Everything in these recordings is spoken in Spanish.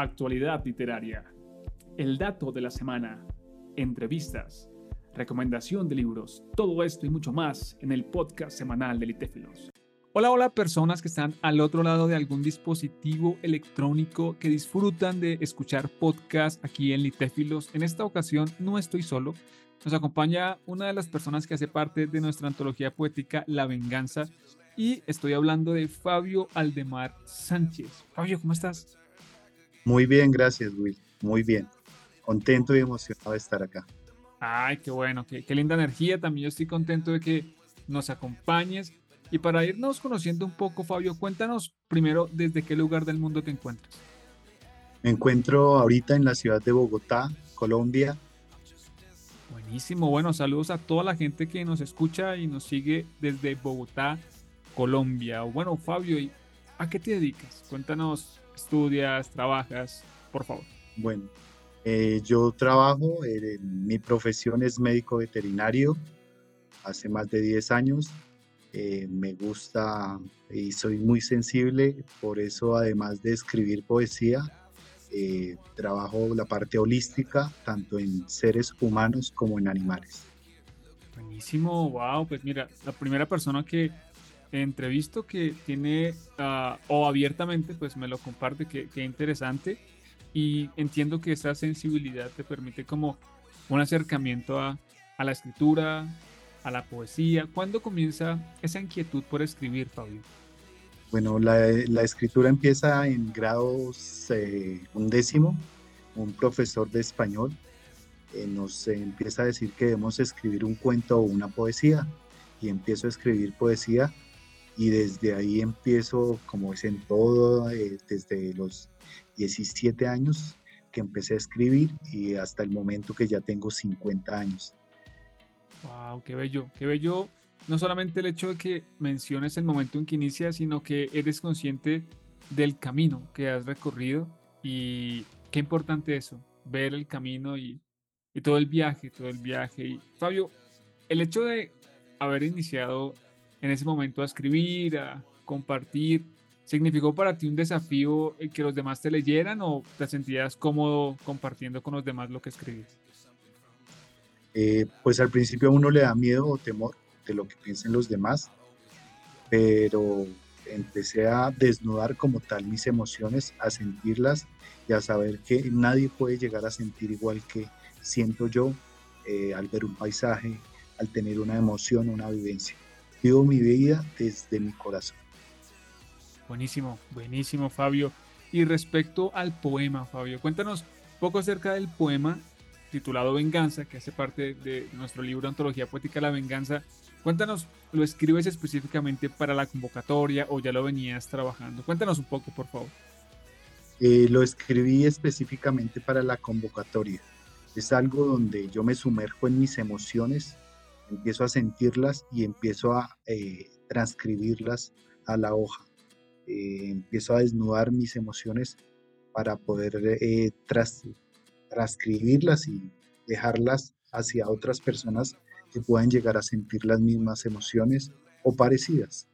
actualidad literaria, el dato de la semana, entrevistas, recomendación de libros, todo esto y mucho más en el podcast semanal de Litéfilos. Hola, hola personas que están al otro lado de algún dispositivo electrónico que disfrutan de escuchar podcast aquí en Litéfilos. En esta ocasión no estoy solo, nos acompaña una de las personas que hace parte de nuestra antología poética La Venganza y estoy hablando de Fabio Aldemar Sánchez. Fabio, ¿cómo estás? Muy bien, gracias, Will. Muy bien. Contento y emocionado de estar acá. Ay, qué bueno, qué, qué linda energía. También yo estoy contento de que nos acompañes. Y para irnos conociendo un poco, Fabio, cuéntanos primero desde qué lugar del mundo te encuentras. Me encuentro ahorita en la ciudad de Bogotá, Colombia. Buenísimo, bueno, saludos a toda la gente que nos escucha y nos sigue desde Bogotá, Colombia. Bueno, Fabio, ¿a qué te dedicas? Cuéntanos, estudias, trabajas, por favor. Bueno, eh, yo trabajo, mi profesión es médico veterinario hace más de 10 años. Eh, me gusta y soy muy sensible, por eso además de escribir poesía, eh, trabajo la parte holística, tanto en seres humanos como en animales. Buenísimo, wow, pues mira, la primera persona que entrevisto que tiene, uh, o abiertamente, pues me lo comparte, que, que, interesante. Y entiendo que esa sensibilidad te permite como un acercamiento a, a la escritura, a la poesía. ¿Cuándo comienza esa inquietud por escribir, Fabio? Bueno, la, la escritura empieza en grados eh, décimo Un profesor de español eh, nos eh, empieza a decir que debemos escribir un cuento o una poesía. Y empiezo a escribir poesía y desde ahí empiezo, como es en todo, eh, desde los 17 años que empecé a escribir y hasta el momento que ya tengo 50 años. Wow, qué bello, qué bello. No solamente el hecho de que menciones el momento en que inicias, sino que eres consciente del camino que has recorrido y qué importante eso, ver el camino y, y todo el viaje, todo el viaje. Y Fabio, el hecho de haber iniciado en ese momento a escribir, a compartir? ¿Significó para ti un desafío que los demás te leyeran o te sentías cómodo compartiendo con los demás lo que escribías? Eh, pues al principio a uno le da miedo o temor de lo que piensen los demás, pero empecé a desnudar como tal mis emociones, a sentirlas y a saber que nadie puede llegar a sentir igual que siento yo eh, al ver un paisaje, al tener una emoción, una vivencia. Vivo mi vida desde mi corazón. Buenísimo, buenísimo, Fabio. Y respecto al poema, Fabio, cuéntanos un poco acerca del poema titulado Venganza, que hace parte de nuestro libro Antología Poética La Venganza. Cuéntanos, ¿lo escribes específicamente para la convocatoria o ya lo venías trabajando? Cuéntanos un poco, por favor. Eh, lo escribí específicamente para la convocatoria. Es algo donde yo me sumerjo en mis emociones empiezo a sentirlas y empiezo a eh, transcribirlas a la hoja. Eh, empiezo a desnudar mis emociones para poder eh, transcribirlas y dejarlas hacia otras personas que puedan llegar a sentir las mismas emociones o parecidas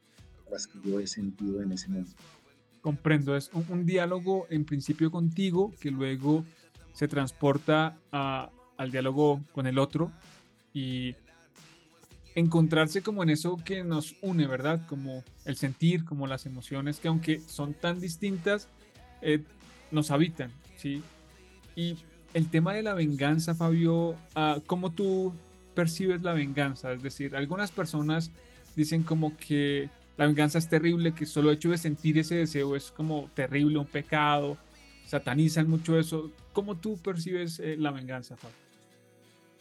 a las que yo he sentido en ese momento. Comprendo, es un, un diálogo en principio contigo que luego se transporta a, al diálogo con el otro y encontrarse como en eso que nos une, ¿verdad? Como el sentir, como las emociones, que aunque son tan distintas, eh, nos habitan, ¿sí? Y el tema de la venganza, Fabio, ah, ¿cómo tú percibes la venganza? Es decir, algunas personas dicen como que la venganza es terrible, que solo hecho de sentir ese deseo es como terrible, un pecado, satanizan mucho eso. ¿Cómo tú percibes eh, la venganza, Fabio?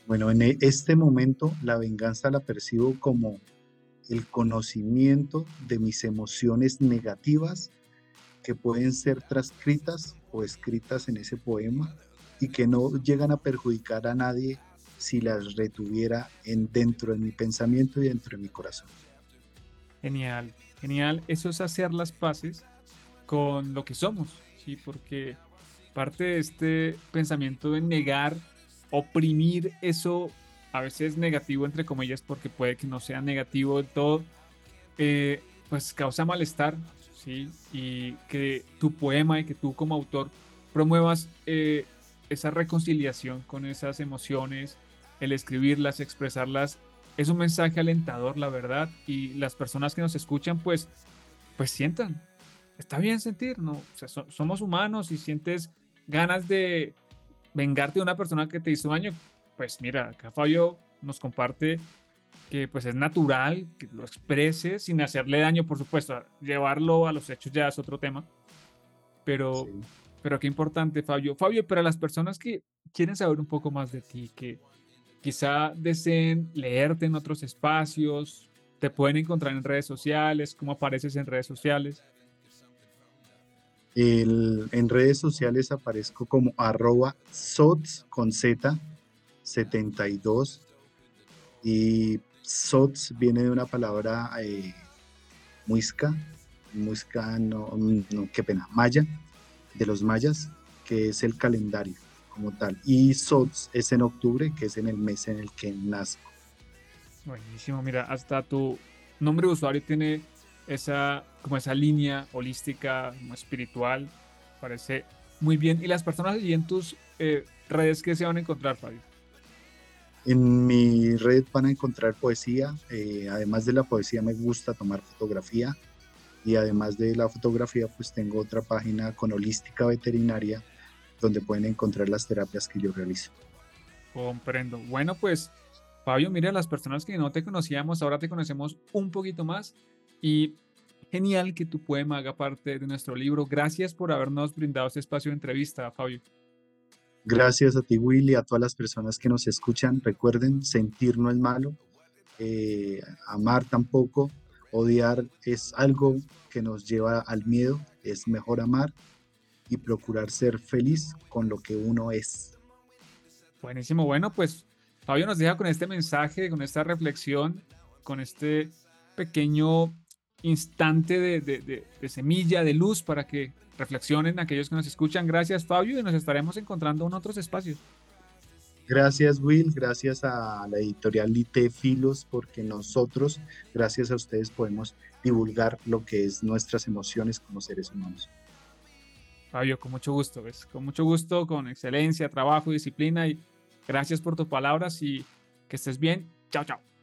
Bueno, en e, este momento la venganza la percibo como el conocimiento de mis emociones negativas que pueden ser transcritas o escritas en ese poema y que no llegan a perjudicar a nadie si las retuviera en, dentro de mi pensamiento y dentro de mi corazón. Genial, genial. Eso es hacer las paces con lo que somos, ¿sí? Porque parte de este pensamiento de negar oprimir eso a veces negativo entre comillas porque puede que no sea negativo todo eh, pues causa malestar sí y que tu poema y que tú como autor promuevas eh, esa reconciliación con esas emociones, el escribirlas, expresarlas, es un mensaje alentador, la verdad, y las personas que nos escuchan, pues, pues sientan, está bien sentir, ¿no? somos humanos y sientes ganas de vengarte de una persona que te hizo daño, pues mira, acá Fabio nos comparte que pues es natural que lo exprese sin hacerle daño, por supuesto, llevarlo a los hechos ya es otro tema, pero, pero qué importante, Fabio. Fabio, para las personas que quieren saber un poco más de ti, que quizá deseen leerte en otros espacios, te pueden encontrar en redes sociales, cómo apareces en redes sociales. En redes sociales aparezco como arroba sots con z 72 y sots viene de una palabra eh, muisca, muisca no, no, qué pena, maya, de los mayas, que es el calendario como tal. Y sots es en octubre, que es en el mes en el que nazco. Buenísimo, mira, hasta tu nombre de usuario tiene esa, como esa línea holística, espiritual, parece muy bien. ¿Y las personas allí en tus eh, redes que se van a encontrar, Fabio? En mi red van a encontrar poesía, eh, además de la poesía me gusta tomar fotografía y además de la fotografía pues tengo otra página con holística veterinaria donde pueden encontrar las terapias que yo realizo. Comprendo. Bueno pues Fabio, mira, las personas que no te conocíamos, ahora te conocemos un poquito más y genial que tu poema haga parte de nuestro libro. Gracias por habernos brindado este espacio de entrevista, Fabio. Gracias a ti, Will, y a todas las personas que nos escuchan. Recuerden, sentir no es malo, eh, amar tampoco, odiar es algo que nos lleva al miedo, es mejor amar y procurar ser feliz con lo que uno es. Buenísimo, bueno, pues Fabio nos deja con este mensaje, con esta reflexión, con este pequeño instante de, semilla, de luz para que reflexionen aquellos que nos escuchan. Gracias Fabio y nos estaremos encontrando en otros espacios. Gracias Will, gracias a la editorial Lite Filos, porque nosotros, gracias a ustedes, podemos divulgar lo que es nuestras emociones como seres humanos. Fabio, con mucho gusto, ¿ves? con mucho gusto, con excelencia, trabajo, disciplina y Gracias por tus palabras y que estés bien. Chao, chao.